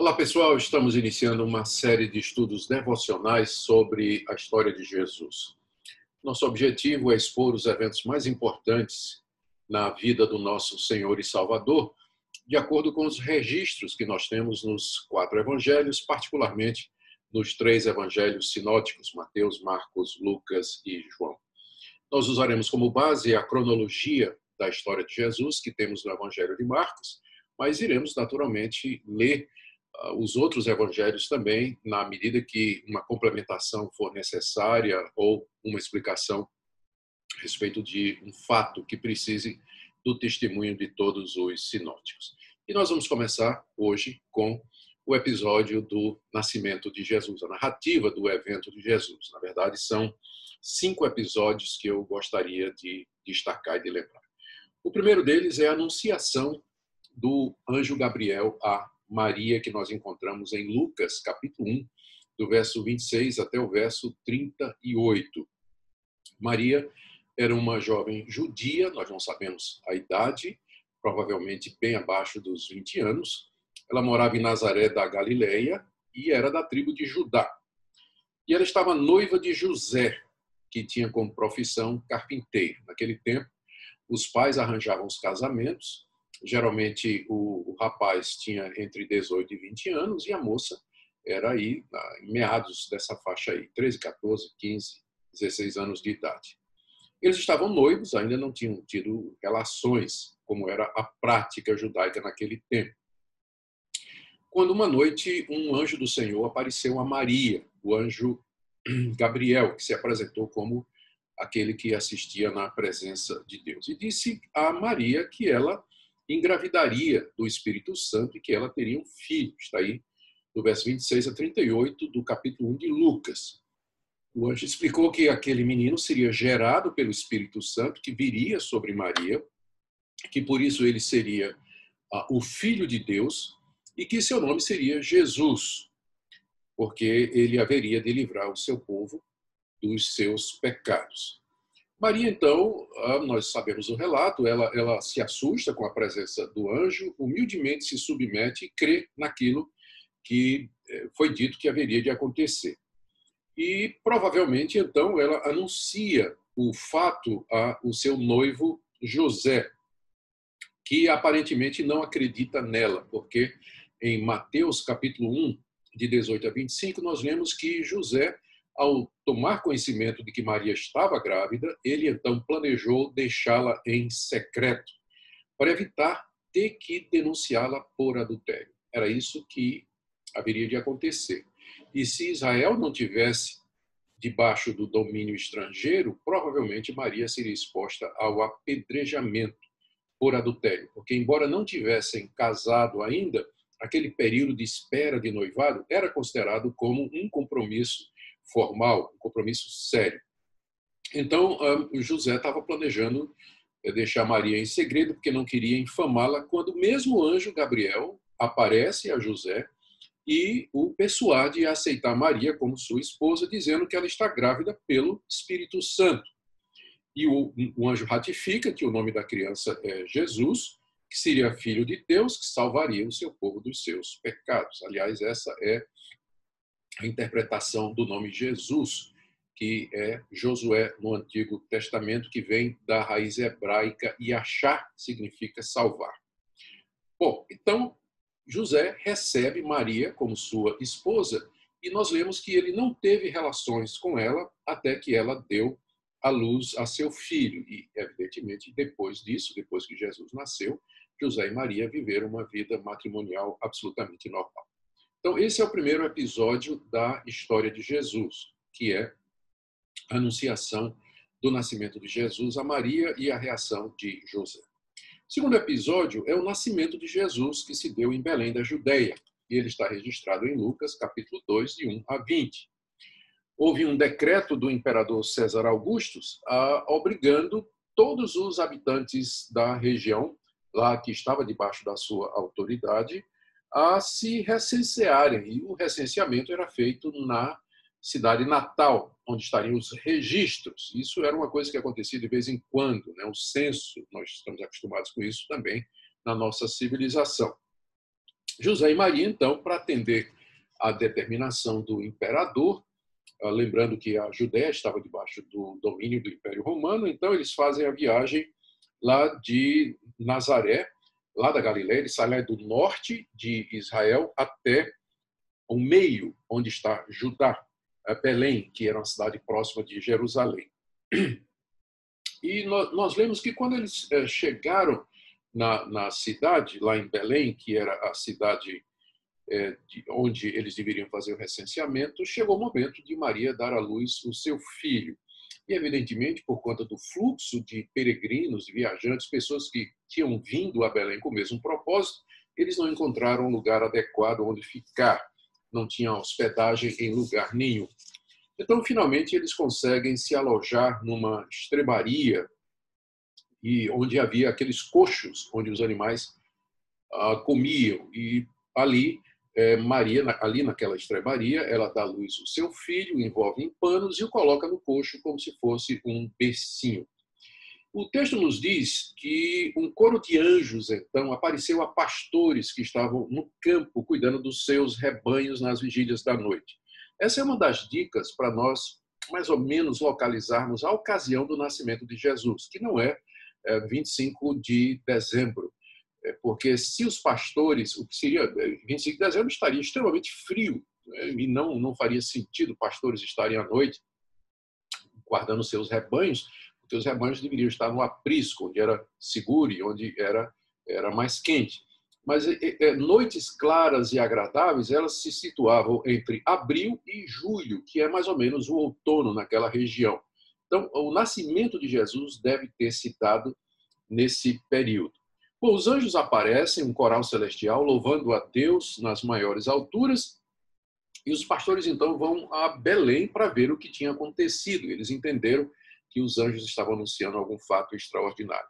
Olá pessoal, estamos iniciando uma série de estudos devocionais sobre a história de Jesus. Nosso objetivo é expor os eventos mais importantes na vida do nosso Senhor e Salvador, de acordo com os registros que nós temos nos quatro evangelhos, particularmente nos três evangelhos sinóticos, Mateus, Marcos, Lucas e João. Nós usaremos como base a cronologia da história de Jesus que temos no evangelho de Marcos, mas iremos naturalmente ler os outros evangelhos também, na medida que uma complementação for necessária ou uma explicação a respeito de um fato que precise do testemunho de todos os sinóticos. E nós vamos começar hoje com o episódio do nascimento de Jesus, a narrativa do evento de Jesus. Na verdade, são cinco episódios que eu gostaria de destacar e de lembrar. O primeiro deles é a anunciação do anjo Gabriel a Maria que nós encontramos em Lucas, capítulo 1, do verso 26 até o verso 38. Maria era uma jovem judia, nós não sabemos a idade, provavelmente bem abaixo dos 20 anos. Ela morava em Nazaré da Galileia e era da tribo de Judá. E ela estava noiva de José, que tinha como profissão carpinteiro. Naquele tempo, os pais arranjavam os casamentos geralmente o, o, rapaz tinha entre 18 e 20 anos e a moça era aí em meados dessa faixa aí, 13, 14, 15, 16 anos de idade. Eles estavam noivos, ainda não tinham tido relações, como era a prática judaica naquele tempo. Quando uma noite um anjo do Senhor apareceu a Maria, o anjo Gabriel, que se apresentou como aquele que assistia na presença de Deus, e disse a Maria que ela engravidaria do Espírito Santo e que ela teria um filho. Está aí no verso 26 a 38 do capítulo 1 de Lucas. O anjo explicou que aquele menino seria gerado pelo Espírito Santo, que viria sobre Maria, que por isso ele seria ah, o Filho de Deus e que seu nome seria Jesus, porque ele haveria de livrar o seu povo dos seus pecados. Maria, então, ah, nós sabemos o relato, ela, ela se assusta com a presença do anjo, humildemente se submete e crê naquilo que eh, foi dito que haveria de acontecer. E provavelmente, então, ela anuncia o fato ao seu noivo José, que aparentemente não acredita nela, porque em Mateus capítulo 1, de 18 a 25, nós lemos que José ao tomar conhecimento de que Maria estava grávida, ele então planejou deixá-la em secreto, para evitar ter que denunciá-la por adultério. Era isso que haveria de acontecer. E se Israel não tivesse debaixo do domínio estrangeiro, provavelmente Maria seria exposta ao apedrejamento por adultério, porque embora não tivessem casado ainda, aquele período de espera de noivado era considerado como um compromisso formal, um compromisso sério. Então, José estava planejando eh, deixar Maria em segredo, porque não queria infamá-la, quando o mesmo anjo Gabriel aparece a José e o persuade a aceitar Maria como sua esposa, dizendo que ela está grávida pelo Espírito Santo. E o, o anjo ratifica que o nome da criança é Jesus, que seria filho de Deus, que salvaria o seu povo dos seus pecados. Aliás, essa é a interpretação do nome Jesus, que é Josué no Antigo Testamento, que vem da raiz hebraica e achar significa salvar. Bom, então José recebe Maria como sua esposa e nós lemos que ele não teve relações com ela até que ela deu a luz a seu filho. E, evidentemente, depois disso, depois que Jesus nasceu, José e Maria viveram uma vida matrimonial absolutamente normal. Então, esse é o primeiro episódio da história de Jesus, que é a anunciação do nascimento de Jesus a Maria e a reação de José. O segundo episódio é o nascimento de Jesus, que se deu em Belém da Judéia, e ele está registrado em Lucas, capítulo 2, de 1 a 20. Houve um decreto do imperador César Augustus a, obrigando todos os habitantes da região, lá que estava debaixo da sua autoridade, a se recensearem. E o recenseamento era feito na cidade natal, onde estariam os registros. Isso era uma coisa que acontecia de vez em quando, né? o censo, nós estamos acostumados com isso também na nossa civilização. José e Maria, então, para atender à determinação do imperador, ah, lembrando que a Judéia estava debaixo do domínio do Império Romano, então eles fazem a viagem lá de Nazaré, lá da Galiléia, ele sai do norte de Israel até o meio, onde está Judá, Belém, que era uma cidade próxima de Jerusalém. E nós lemos que quando eles eh, chegaram na, na cidade, lá em Belém, que era a cidade é, de onde eles deveriam fazer o recenseamento, chegou o momento de Maria dar à luz o seu filho. E, evidentemente, por conta do fluxo de peregrinos, viajantes, pessoas que tinham vindo a Belém com o mesmo propósito, eles não encontraram um lugar adequado onde ficar, não tinham hospedagem em lugar nenhum. Então, finalmente, eles conseguem se alojar numa estrebaria e onde havia aqueles coxos onde os animais ah, comiam. E ali é, Maria ali naquela estrebaria ela dá luz o seu filho envolve em panos e o coloca no coxo como se fosse um bercinho o texto nos diz que um coro de anjos então apareceu a pastores que estavam no campo cuidando dos seus rebanhos nas vigílias da noite essa é uma das dicas para nós mais ou menos localizarmos a ocasião do nascimento de Jesus que não é 25 é, de dezembro. É, porque se os pastores, o que seria 25 é, de dezembro estaria extremamente frio né? e não, não faria sentido pastores estarem à noite guardando seus rebanhos, porque os rebanhos deveriam estar no aprisco, onde era seguro e onde era, era mais quente. Mas é, noites claras e agradáveis, elas se situavam entre abril e julho, que é mais ou menos o outono naquela região. Então, o nascimento de Jesus deve ter se dado nesse período. Bom, os anjos aparecem, um coral celestial, louvando a Deus nas maiores alturas, e os pastores então vão a Belém para ver o que tinha acontecido. Eles entenderam que os anjos estavam anunciando algum fato extraordinário.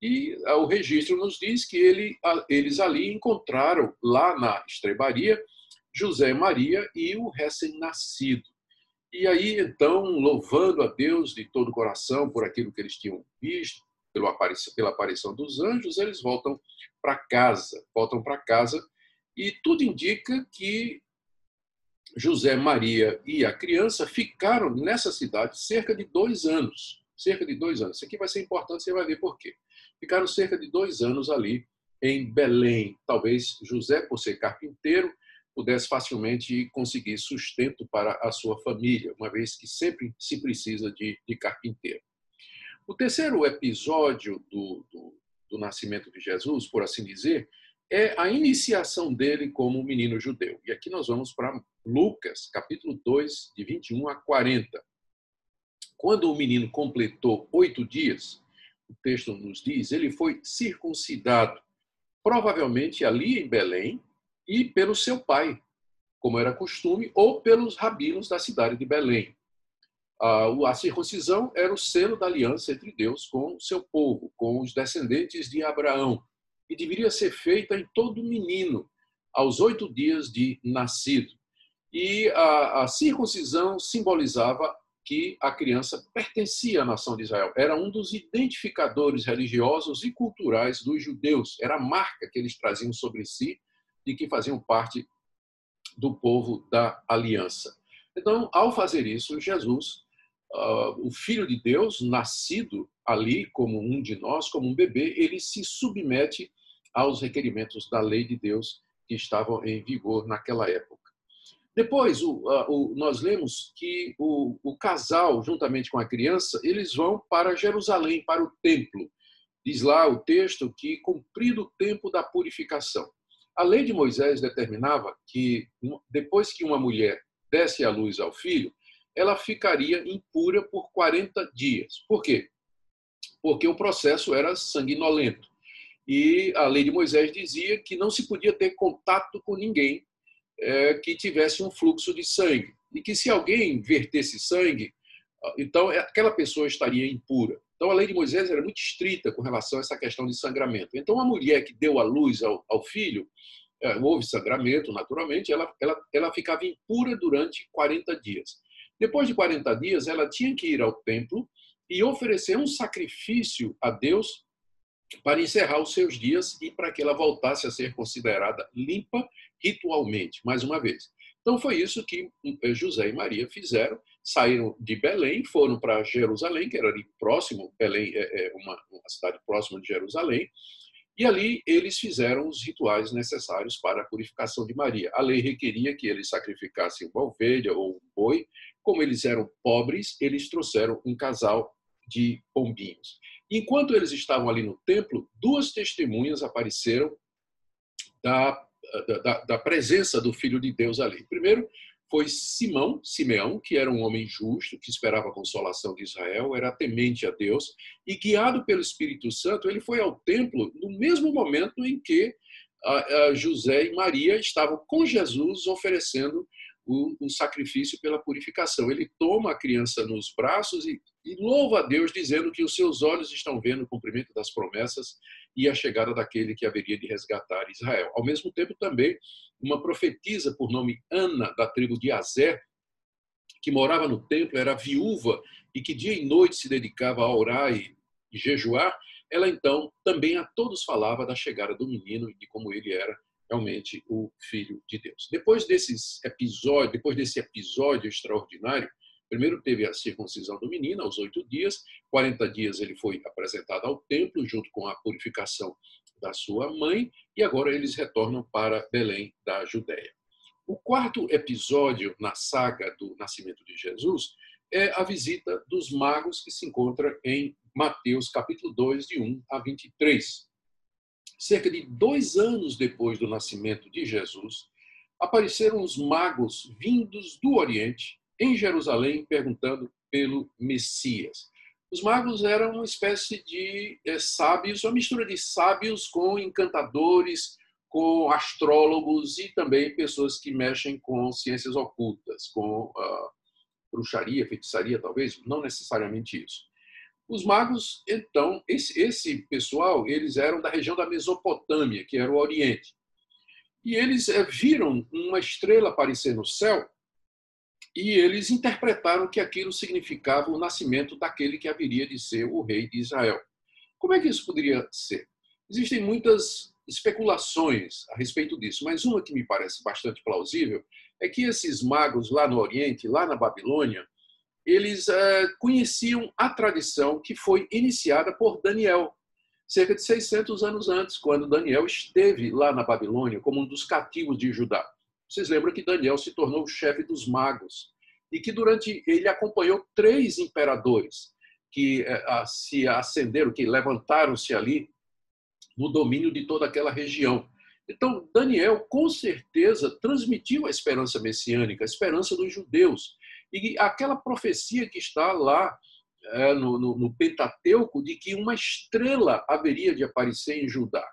E ah, o registro nos diz que ele, eles ali encontraram, lá na estrebaria, José Maria e o recém-nascido. E aí, então, louvando a Deus de todo o coração por aquilo que eles tinham visto, pela aparição, pela aparição dos anjos, eles voltam para casa, voltam para casa, e tudo indica que José, Maria e a criança ficaram nessa cidade cerca de dois anos. Cerca de dois anos. Isso aqui vai ser importante, você vai ver por quê. Ficaram cerca de dois anos ali em Belém. Talvez José, por ser carpinteiro, pudesse facilmente conseguir sustento para a sua família, uma vez que sempre se precisa de, de carpinteiro. O terceiro episódio do, do, do nascimento de Jesus, por assim dizer, é a iniciação dele como menino judeu. E aqui nós vamos para Lucas, capítulo 2, de 21 a 40. Quando o menino completou oito dias, o texto nos diz, ele foi circuncidado, provavelmente ali em Belém, e pelo seu pai, como era costume, ou pelos rabinos da cidade de Belém. A circuncisão era o selo da aliança entre Deus com o seu povo, com os descendentes de Abraão, e deveria ser feita em todo menino, aos oito dias de nascido. E a, a circuncisão simbolizava que a criança pertencia à nação de Israel. Era um dos identificadores religiosos e culturais dos judeus. Era a marca que eles traziam sobre si de que faziam parte do povo da aliança. Então, ao fazer isso, Jesus, uh, o Filho de Deus, nascido ali como um de nós, como um bebê, ele se submete aos requerimentos da lei de Deus que estavam em vigor naquela época. Depois, o, o, nós lemos que o, o, casal, juntamente com a criança, eles vão para Jerusalém, para o templo. Diz lá o texto que, cumprido o tempo da purificação. A lei de Moisés determinava que, depois que uma mulher desse a luz ao filho, ela ficaria impura por 40 dias. Por quê? Porque o processo era sanguinolento. E a lei de Moisés dizia que não se podia ter contato com ninguém é, que tivesse um fluxo de sangue. E que se alguém vertesse sangue, então aquela pessoa estaria impura. Então, a lei de Moisés era muito estrita com relação a essa questão de sangramento. Então, a mulher que deu a luz ao, ao filho, é, houve sangramento, naturalmente, ela, ela, ela ficava impura durante 40 dias. Depois de 40 dias, ela tinha que ir ao templo e oferecer um sacrifício a Deus para encerrar os seus dias e para que ela voltasse a ser considerada limpa ritualmente, mais uma vez. Então foi isso que eh, José e Maria fizeram. Saíram de Belém, foram para Jerusalém, que era ali próximo, Belém é uma, uma cidade próxima de Jerusalém, e ali eles fizeram os rituais necessários para a purificação de Maria. A lei requeria que eles sacrificassem uma ovelha ou um boi. Como eles eram pobres, eles trouxeram um casal de pombinhos. Enquanto eles estavam ali no templo, duas testemunhas apareceram da, da, da presença do Filho de Deus ali. Primeiro, foi Simão, Simeão, que era um homem justo, que esperava a consolação de Israel, era temente a Deus, e guiado pelo Espírito Santo, ele foi ao templo no mesmo momento em que José e Maria estavam com Jesus oferecendo o, o, sacrifício pela purificação. Ele toma a criança nos braços e, e, louva a Deus, dizendo que os seus olhos estão vendo o cumprimento das promessas e a chegada daquele que haveria de resgatar Israel. Ao mesmo tempo, também, uma profetisa por nome Ana, da tribo de Azer, que morava no templo, era viúva e que dia e noite se dedicava a orar e, e jejuar, ela então também a todos falava da chegada do menino e de como ele era realmente o Filho de Deus. Depois desses episódios, depois desse episódio extraordinário, primeiro teve a circuncisão do menino aos oito dias, 40 dias ele foi apresentado ao templo junto com a purificação da sua mãe e agora eles retornam para Belém da Judéia. O quarto episódio na saga do nascimento de Jesus é a visita dos magos que se encontra em Mateus capítulo 2, de 1 a 23 cerca de dois anos depois do nascimento de Jesus, apareceram os magos vindos do Oriente em Jerusalém perguntando pelo Messias. Os magos eram uma espécie de é, sábios, uma mistura de sábios com encantadores, com astrólogos e também pessoas que mexem com ciências ocultas, com uh, bruxaria, feitiçaria, talvez, não necessariamente isso. Os magos, então, esse, esse pessoal, eles eram da região da Mesopotâmia, que era o Oriente. E eles eh, viram uma estrela aparecer no céu e eles interpretaram que aquilo significava o nascimento daquele que haveria de ser o rei de Israel. Como é que isso poderia ser? Existem muitas especulações a respeito disso, mas uma que me parece bastante plausível é que esses magos lá no Oriente, lá na Babilônia, eles uh, conheciam a tradição que foi iniciada por Daniel, cerca de 600 anos antes, quando Daniel esteve lá na Babilônia como um dos cativos de Judá. Vocês lembram que Daniel se tornou o chefe dos magos e que durante ele acompanhou três imperadores que uh, se ascenderam, que levantaram-se ali no domínio de toda aquela região. Então, Daniel, com certeza, transmitiu a esperança messiânica, a esperança dos judeus, e aquela profecia que está lá é, no, no, no Pentateuco de que uma estrela haveria de aparecer em Judá.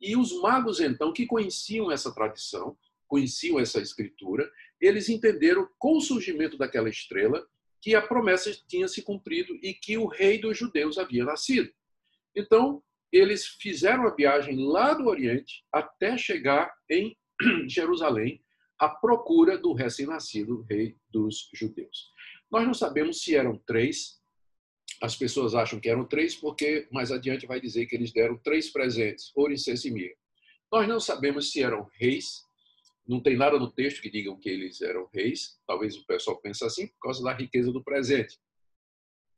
E os magos, então, que conheciam essa tradição, conheciam essa escritura, eles entenderam com o surgimento daquela estrela que a promessa tinha se cumprido e que o rei dos judeus havia nascido. Então, eles fizeram a viagem lá do Oriente até chegar em Jerusalém à procura do recém-nascido rei dos judeus. Nós não sabemos se eram três, as pessoas acham que eram três, porque mais adiante vai dizer que eles deram três presentes, ouro, incenso e mirra. Nós não sabemos se eram reis, não tem nada no texto que digam que eles eram reis, talvez o pessoal pense assim por causa da riqueza do presente.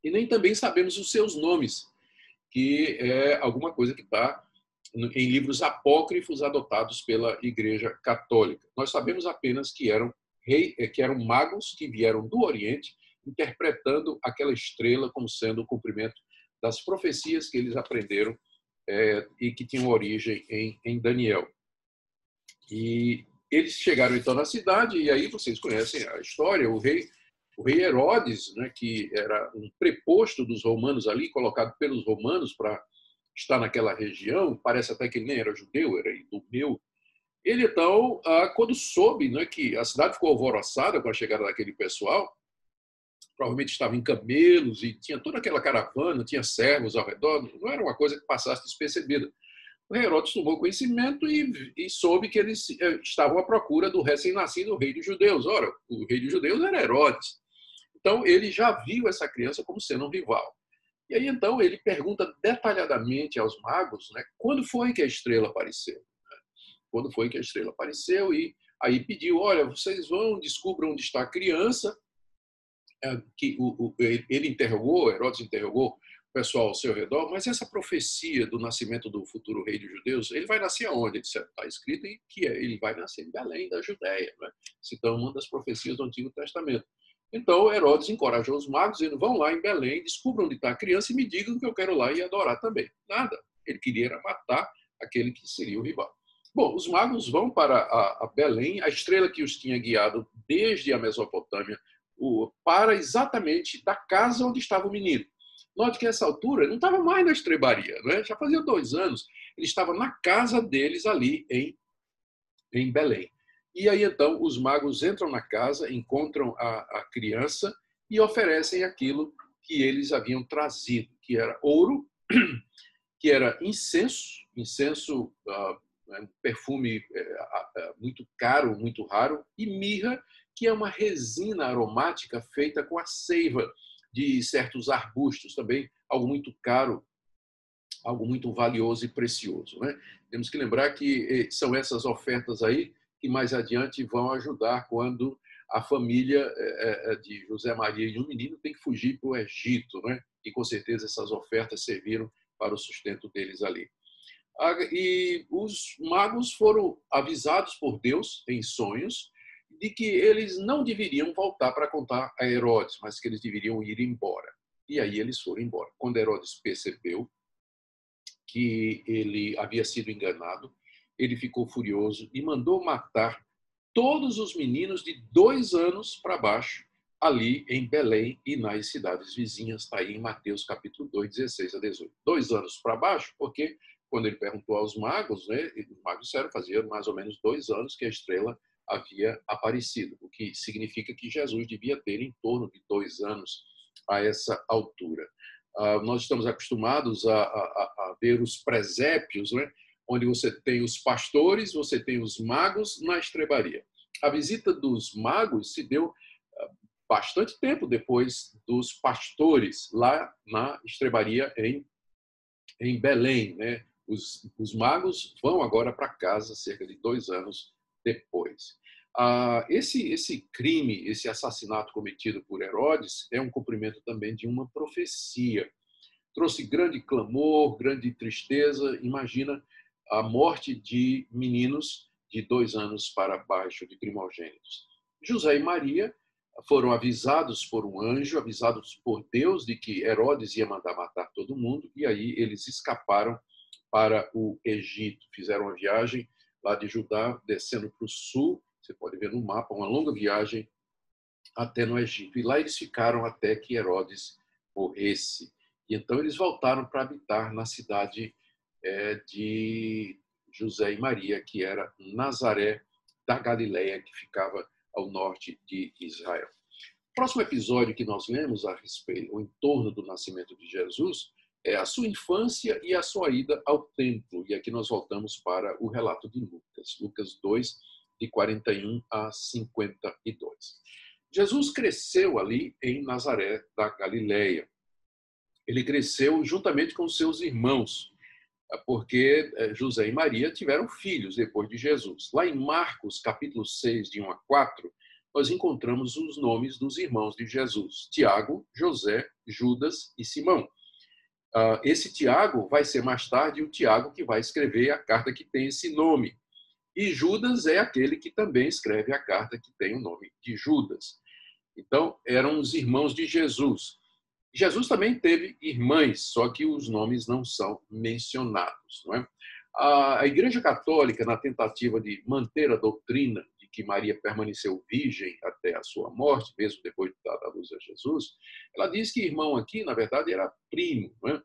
E nem também sabemos os seus nomes, que é alguma coisa que está em livros apócrifos adotados pela Igreja Católica. Nós sabemos apenas que eram rei, eh, que eram magos que vieram do Oriente, interpretando aquela estrela como sendo o cumprimento das profecias que eles aprenderam é, e que tinham origem em, em Daniel. E eles chegaram então na cidade e aí vocês conhecem a história. O rei, o rei Herodes, né, que era um preposto dos romanos ali, colocado pelos romanos para está naquela região, parece até que nem era judeu, era idumeu. Ele, então, quando soube né, que a cidade ficou alvoroçada com a chegada daquele pessoal, provavelmente estava em camelos e tinha toda aquela caravana, tinha servos ao redor, não era uma coisa que passasse despercebida. O Herodes tomou conhecimento e, e soube que eles eh, estavam à procura do recém-nascido rei dos judeus. Ora, o rei dos judeus era Herodes. Então, ele já viu essa criança como sendo um rival. E aí então ele pergunta detalhadamente aos magos, né, quando foi que a estrela apareceu? Quando foi que a estrela apareceu e aí pediu, olha, vocês vão, descubram onde está a criança, é, que o, o, ele interrogou, Herodes interrogou pessoal ao seu redor, mas essa profecia do nascimento do futuro rei dos judeus, ele vai nascer aonde? Está escrito que é, ele vai nascer em Belém, da Judéia, né? citando uma das profecias do Antigo Testamento. Então, Herodes encorajou os magos, dizendo, vão lá em Belém, descubram onde está a criança e me digam que eu quero lá e adorar também. Nada. Ele queria matar aquele que seria o rival. Bom, os magos vão para a, Belém, a estrela que os tinha guiado desde a Mesopotâmia, para exatamente da casa onde estava o menino. Note que essa altura não estava mais na estrebaria, né? já fazia dois anos. Ele estava na casa deles ali em, em Belém. E aí então os magos entram na casa, encontram a, a criança e oferecem aquilo que eles haviam trazido, que era ouro, que era incenso, incenso, uh, um perfume uh, muito caro, muito raro, e mirra, que é uma resina aromática feita com a seiva de certos arbustos também, algo muito caro, algo muito valioso e precioso. Né? Temos que lembrar que eh, são essas ofertas aí que mais adiante vão ajudar quando a família eh, eh, de José Maria e o menino tem que fugir para o Egito, né? E com certeza essas ofertas serviram para o sustento deles ali. E os magos foram avisados por Deus em sonhos de que eles não deveriam voltar para contar a Herodes, mas que eles deveriam ir embora. E aí eles foram embora. Quando Herodes percebeu que ele havia sido enganado, ele ficou furioso e mandou matar todos os meninos de dois anos para baixo, ali em Belém e nas cidades vizinhas. Está aí em Mateus capítulo 2, 16 a 18. Dois anos para baixo, porque quando ele perguntou aos magos, né, os magos disseram fazia mais ou menos dois anos que a estrela havia aparecido, o que significa que Jesus devia ter em torno de dois anos a essa altura. Uh, nós estamos acostumados a, a, a, ver os presépios, né? Onde você tem os pastores, você tem os magos na estrebaria. A visita dos magos se deu uh, bastante tempo depois dos pastores lá na estrebaria em, em Belém. Né? Os, os magos vão agora para casa cerca de dois anos depois. Ah, esse, esse crime, esse assassinato cometido por Herodes é um cumprimento também de uma profecia. Trouxe grande clamor, grande tristeza. Imagina a morte de meninos de dois anos para baixo, de primogênitos. José e Maria foram avisados por um anjo, avisados por Deus de que Herodes ia mandar matar todo mundo, e aí eles escaparam para o Egito. Fizeram uma viagem lá de Judá, descendo para o sul, você pode ver no mapa, uma longa viagem até no Egito. E lá eles ficaram até que Herodes morresse. E então eles voltaram para habitar na cidade é, de José e Maria, que era Nazaré da Galileia, que ficava ao norte de Israel. Próximo episódio que nós lemos a respeito, em torno do nascimento de Jesus, é a sua infância e a sua ida ao templo. E aqui nós voltamos para o relato de Lucas, Lucas 2, de 41 a 52. Jesus cresceu ali em Nazaré da Galileia. Ele cresceu juntamente com seus irmãos, porque eh, José e Maria tiveram filhos depois de Jesus. Lá em Marcos, capítulo 6, de 1 a 4, nós encontramos os nomes dos irmãos de Jesus: Tiago, José, Judas e Simão. Ah, esse Tiago vai ser mais tarde o Tiago que vai escrever a carta que tem esse nome. E Judas é aquele que também escreve a carta que tem o nome de Judas. Então, eram os irmãos de Jesus. Jesus também teve irmãs, só que os nomes não são mencionados. Não é? A Igreja Católica, na tentativa de manter a doutrina de que Maria permaneceu virgem até a sua morte, mesmo depois de dar a luz a Jesus, ela diz que irmão aqui, na verdade, era primo, não é?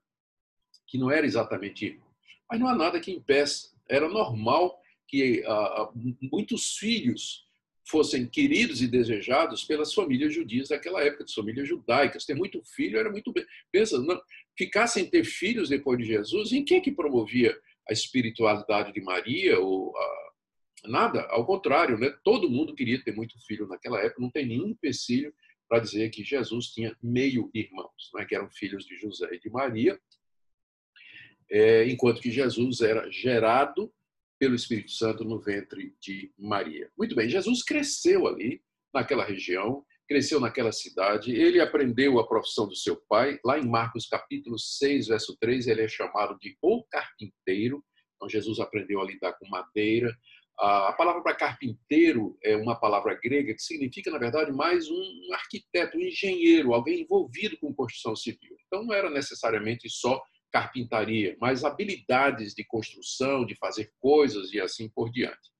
que não era exatamente irmão. Mas não há nada que impeça. Era normal que ah, muitos filhos fossem queridos e desejados pelas famílias judias daquela época, das famílias judaicas. Ter muito filho era muito bem. Pensa, não, ficar sem ter filhos depois de Jesus, em quem que promovia a espiritualidade de Maria ou a, nada? Ao contrário, né? Todo mundo queria ter muito filho naquela época. Não tem nenhum empecilho para dizer que Jesus tinha meio irmãos, né, que eram filhos de José e de Maria, é, enquanto que Jesus era gerado pelo Espírito Santo no ventre de Maria. Muito bem, Jesus cresceu ali, naquela região, cresceu naquela cidade, ele aprendeu a profissão do seu pai. Lá em Marcos capítulo 6, verso 3, ele é chamado de o carpinteiro. Então Jesus aprendeu a lidar com madeira. A palavra para carpinteiro é uma palavra grega que significa, na verdade, mais um arquiteto, um engenheiro, alguém envolvido com construção civil. Então não era necessariamente só carpintaria, mas habilidades de construção, de fazer coisas e assim por diante.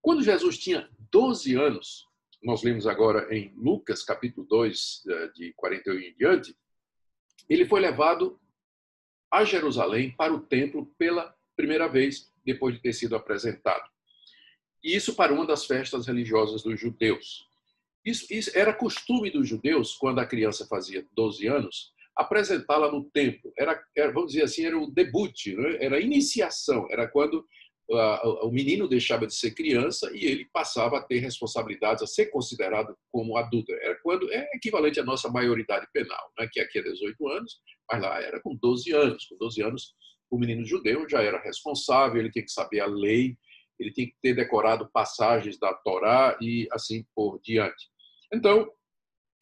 Quando Jesus tinha 12 anos, nós lemos agora em Lucas, capítulo 2, eh, de 41 em diante, ele foi levado a Jerusalém para o templo pela primeira vez, depois de ter sido apresentado. E isso para uma das festas religiosas dos judeus. Isso, isso era costume dos judeus, quando a criança fazia 12 anos, apresentá-la no templo. Era, era, vamos dizer assim, era o debut, né? era a iniciação, era quando o menino deixava de ser criança e ele passava a ter responsabilidades, a ser considerado como adulto. Era quando é equivalente à nossa maioridade penal, né? que aqui é 18 anos, mas lá era com 12 anos. Com 12 anos, o menino judeu já era responsável, ele tinha que saber a lei, ele tinha que ter decorado passagens da Torá e assim por diante. Então,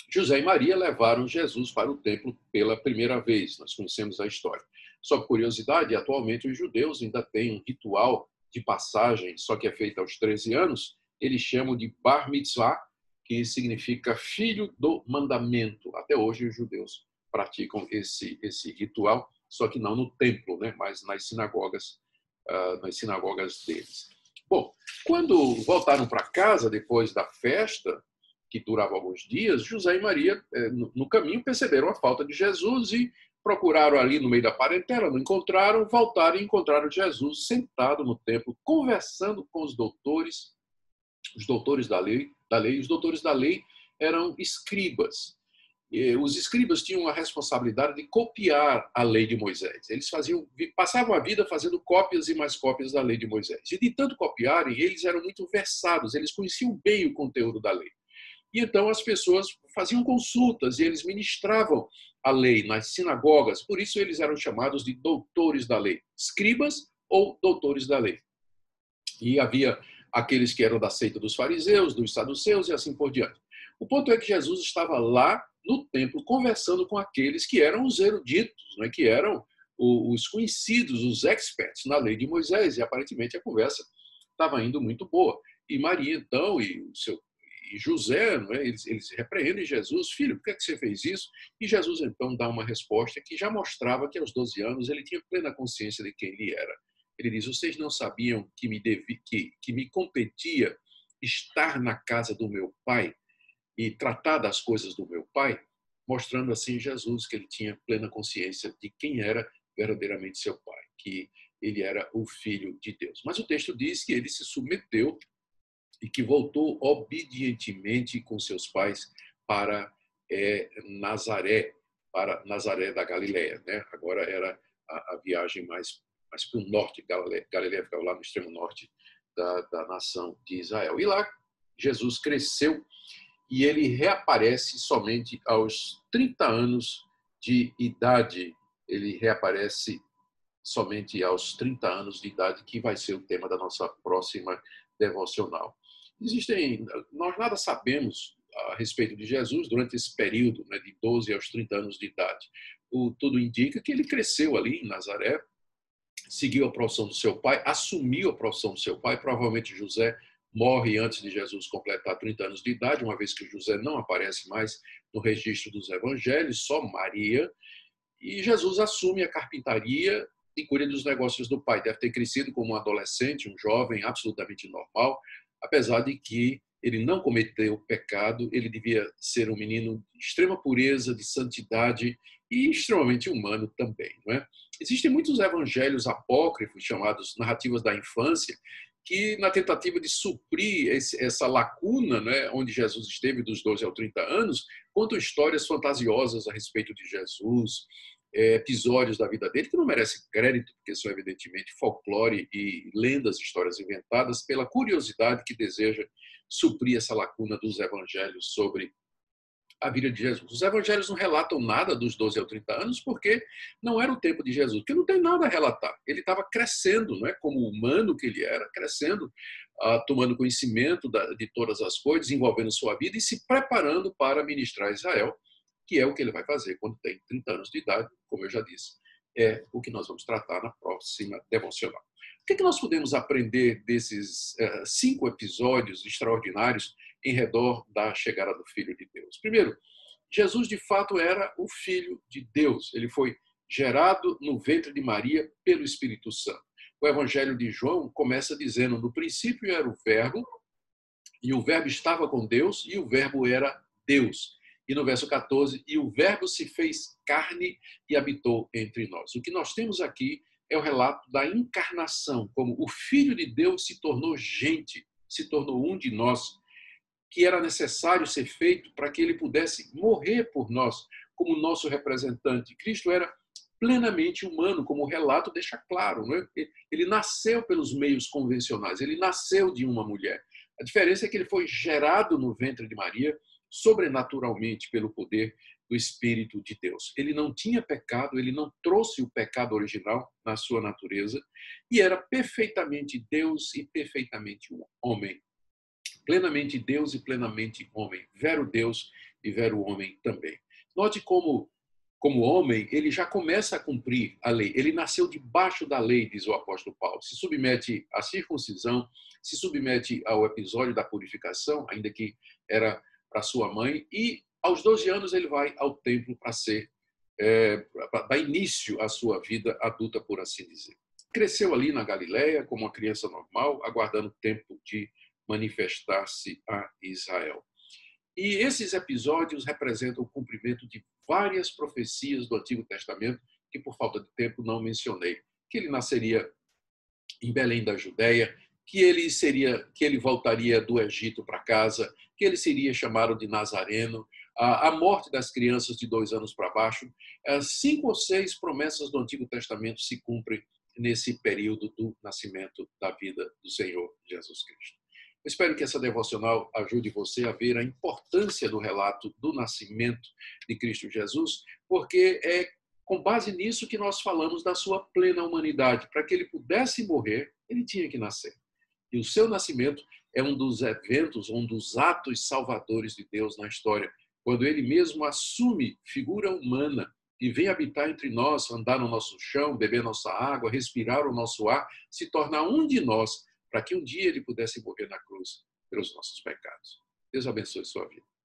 José e Maria levaram Jesus para o templo pela primeira vez. Nós conhecemos a história. Só curiosidade, atualmente os judeus ainda têm um ritual de passagem, só que é feita aos 13 anos, eles chamam de Bar Mitzvah, que significa filho do mandamento. Até hoje os judeus praticam esse esse ritual, só que não no templo, né, mas nas sinagogas, uh, nas sinagogas deles. Bom, quando voltaram para casa depois da festa, que durava alguns dias, José e Maria, eh, no caminho, perceberam a falta de Jesus e procuraram ali no meio da parentela, não encontraram, voltaram e encontraram Jesus sentado no templo, conversando com os doutores, os doutores da lei, da lei. Os doutores da lei eram escribas. Os escribas tinham a responsabilidade de copiar a lei de Moisés. Eles faziam, passavam a vida fazendo cópias e mais cópias da lei de Moisés. E de tanto copiarem, eles eram muito versados, eles conheciam bem o conteúdo da lei. E então as pessoas faziam consultas e eles ministravam a lei nas sinagogas, por isso eles eram chamados de doutores da lei, escribas ou doutores da lei. E havia aqueles que eram da seita dos fariseus, dos saduceus e assim por diante. O ponto é que Jesus estava lá no templo conversando com aqueles que eram os eruditos, né, que eram os conhecidos, os experts na lei de Moisés, e aparentemente a conversa estava indo muito boa. E Maria, então, e o seu e José, é? eles, eles repreendem Jesus, filho, por que, é que você fez isso? E Jesus então dá uma resposta que já mostrava que aos 12 anos ele tinha plena consciência de quem ele era. Ele diz: Vocês não sabiam que me, devi, que, que me competia estar na casa do meu pai e tratar das coisas do meu pai? Mostrando assim Jesus que ele tinha plena consciência de quem era verdadeiramente seu pai, que ele era o filho de Deus. Mas o texto diz que ele se submeteu e que voltou obedientemente com seus pais para é, Nazaré, para Nazaré da Galileia. Né? Agora era a, a viagem mais, mais para o norte, Galileia, Galileia ficava lá no extremo norte da, da nação de Israel. E lá Jesus cresceu e ele reaparece somente aos 30 anos de idade. Ele reaparece somente aos 30 anos de idade, que vai ser o tema da nossa próxima devocional. Existem, nós nada sabemos a respeito de Jesus durante esse período né, de 12 aos 30 anos de idade. O, tudo indica que ele cresceu ali em Nazaré, seguiu a profissão do seu pai, assumiu a profissão do seu pai. Provavelmente José morre antes de Jesus completar 30 anos de idade, uma vez que José não aparece mais no registro dos evangelhos, só Maria. E Jesus assume a carpintaria e cuida dos negócios do pai. Deve ter crescido como um adolescente, um jovem absolutamente normal, apesar de que ele não cometeu pecado, ele devia ser um menino de extrema pureza, de santidade e extremamente humano também. Não é? Existem muitos evangelhos apócrifos, chamados narrativas da infância, que, na tentativa de suprir esse, essa lacuna, né, onde Jesus esteve dos 12 aos 30 anos, contam histórias fantasiosas a respeito de Jesus, episódios da vida dele que não merecem crédito, porque são evidentemente folclore e lendas, histórias inventadas pela curiosidade que deseja suprir essa lacuna dos evangelhos sobre a vida de Jesus. Os evangelhos não relatam nada dos 12 aos 30 anos, porque não era o tempo de Jesus, porque não tem nada a relatar. Ele estava crescendo, não é? como humano que ele era, crescendo, uh, tomando conhecimento de todas as coisas, desenvolvendo sua vida e se preparando para ministrar a Israel, que é o que ele vai fazer quando tem 30 anos de idade, como eu já disse. É o que nós vamos tratar na próxima devocional. O que, é que nós podemos aprender desses uh, cinco episódios extraordinários em redor da chegada do Filho de Deus. Primeiro, Jesus de fato era o Filho de Deus. Ele foi gerado no ventre de Maria pelo Espírito Santo. O Evangelho de João começa dizendo: no princípio era o Verbo, e o Verbo estava com Deus, e o Verbo era Deus. E no verso 14, e o Verbo se fez carne e habitou entre nós. O que nós temos aqui é o relato da encarnação, como o Filho de Deus se tornou gente, se tornou um de nós que era necessário ser feito para que ele pudesse morrer por nós como nosso representante. Cristo era plenamente humano, como o relato deixa claro. É? Ele nasceu pelos meios convencionais, ele nasceu de uma mulher. A diferença é que ele foi gerado no ventre de Maria sobrenaturalmente pelo poder do Espírito de Deus. Ele não tinha pecado, ele não trouxe o pecado original na sua natureza e era perfeitamente Deus e perfeitamente homem plenamente Deus e plenamente homem, vero Deus e vero homem também. Note como, como homem, ele já começa a cumprir a lei. Ele nasceu debaixo da lei, diz o apóstolo Paulo. Se submete à circuncisão, se submete ao episódio da purificação, ainda que era para sua mãe, e aos 12 anos ele vai ao templo para ser, é, dar início à sua vida adulta, por assim dizer. Cresceu ali na Galileia como uma criança normal, aguardando o tempo de manifestar-se a Israel. E esses episódios representam o cumprimento de várias profecias do Antigo Testamento que, por falta de tempo, não mencionei. Que ele nasceria em Belém da Judéia, que ele seria, que ele voltaria do Egito para casa, que ele seria chamado de Nazareno, a morte das crianças de dois anos para baixo. Cinco ou seis promessas do Antigo Testamento se cumprem nesse período do nascimento da vida do Senhor Jesus Cristo. Espero que essa devocional ajude você a ver a importância do relato do nascimento de Cristo Jesus, porque é com base nisso que nós falamos da sua plena humanidade. Para que ele pudesse morrer, ele tinha que nascer. E o seu nascimento é um dos eventos, um dos atos salvadores de Deus na história, quando ele mesmo assume figura humana e vem habitar entre nós, andar no nosso chão, beber nossa água, respirar o nosso ar, se tornar um de nós para que um dia ele pudesse morrer na cruz pelos nossos pecados. Deus abençoe sua vida.